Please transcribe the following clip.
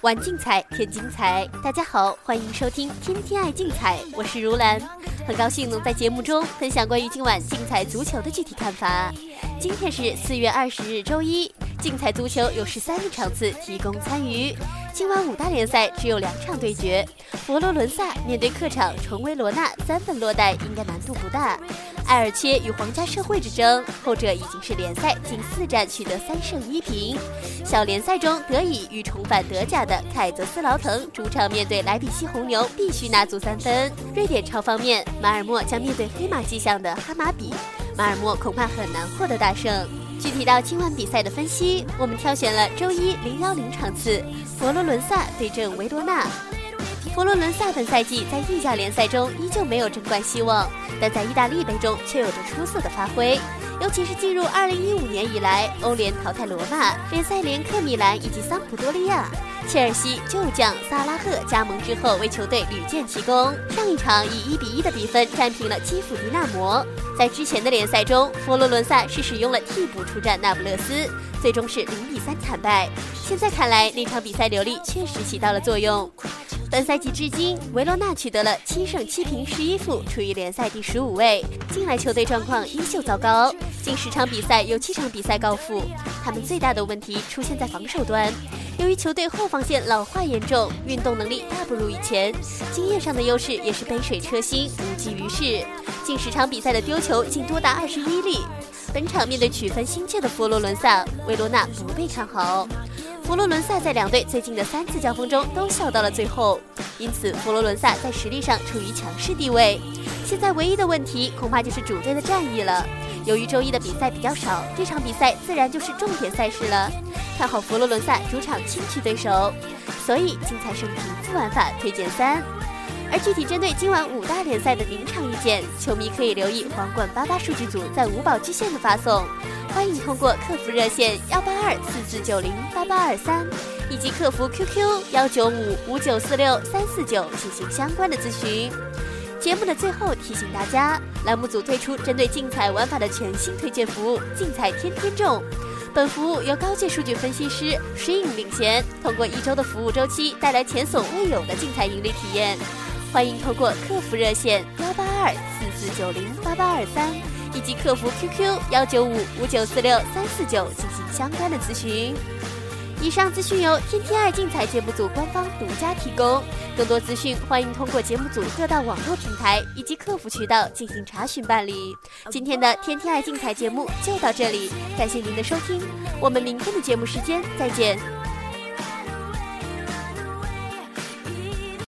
玩竞彩添精彩，大家好，欢迎收听《天天爱竞彩》，我是如兰，很高兴能在节目中分享关于今晚竞彩足球的具体看法。今天是四月二十日，周一，竞彩足球有十三个场次提供参与。今晚五大联赛只有两场对决，佛罗伦萨面对客场重维罗纳，三分落袋应该难度不大。埃尔切与皇家社会之争，后者已经是联赛近四战取得三胜一平。小联赛中，德乙与重返德甲的凯泽斯劳滕主场面对莱比锡红牛，必须拿足三分。瑞典超方面，马尔默将面对黑马迹象的哈马比，马尔默恐怕很难获得大胜。具体到今晚比赛的分析，我们挑选了周一零幺零场次，佛罗伦萨对阵维罗纳。佛罗伦萨本赛季在意甲联赛中依旧没有争冠希望，但在意大利杯中却有着出色的发挥。尤其是进入二零一五年以来，欧联淘汰罗马，联赛连克米兰以及桑普多利亚。切尔西旧将萨拉赫加盟之后，为球队屡建奇功。上一场以一比一的比分战平了基辅迪纳摩。在之前的联赛中，佛罗伦萨是使用了替补出战那不勒斯，最终是零比三惨败。现在看来，那场比赛流利确实起到了作用。本赛季至今，维罗纳取得了七胜七平十一负，处于联赛第十五位。近来球队状况依旧糟糕，近十场比赛有七场比赛告负。他们最大的问题出现在防守端，由于球队后防线老化严重，运动能力大不如以前，经验上的优势也是杯水车薪，无济于事。近十场比赛的丢球竟多达二十一粒。本场面对取分心切的佛罗伦萨，维罗纳不被看好。佛罗伦萨在两队最近的三次交锋中都笑到了最后，因此佛罗伦萨在实力上处于强势地位。现在唯一的问题恐怕就是主队的战役了。由于周一的比赛比较少，这场比赛自然就是重点赛事了。看好佛罗伦萨主场轻取对手，所以竞彩胜平负玩法推荐三。而具体针对今晚五大联赛的临场意见，球迷可以留意皇冠八八数据组在五宝巨献的发送。欢迎通过客服热线幺八二四四九零八八二三，以及客服 QQ 幺九五五九四六三四九进行相关的咨询。节目的最后提醒大家，栏目组推出针对竞彩玩法的全新推荐服务“竞彩天天中”。本服务由高阶数据分析师 Shin 领衔，通过一周的服务周期，带来前所未有的竞彩盈利体验。欢迎通过客服热线幺八二四四九零八八二三。以及客服 QQ 幺九五五九四六三四九进行相关的咨询。以上资讯由天天爱竞彩节目组官方独家提供，更多资讯欢迎通过节目组各大网络平台以及客服渠道进行查询办理。今天的天天爱竞彩节目就到这里，感谢您的收听，我们明天的节目时间再见。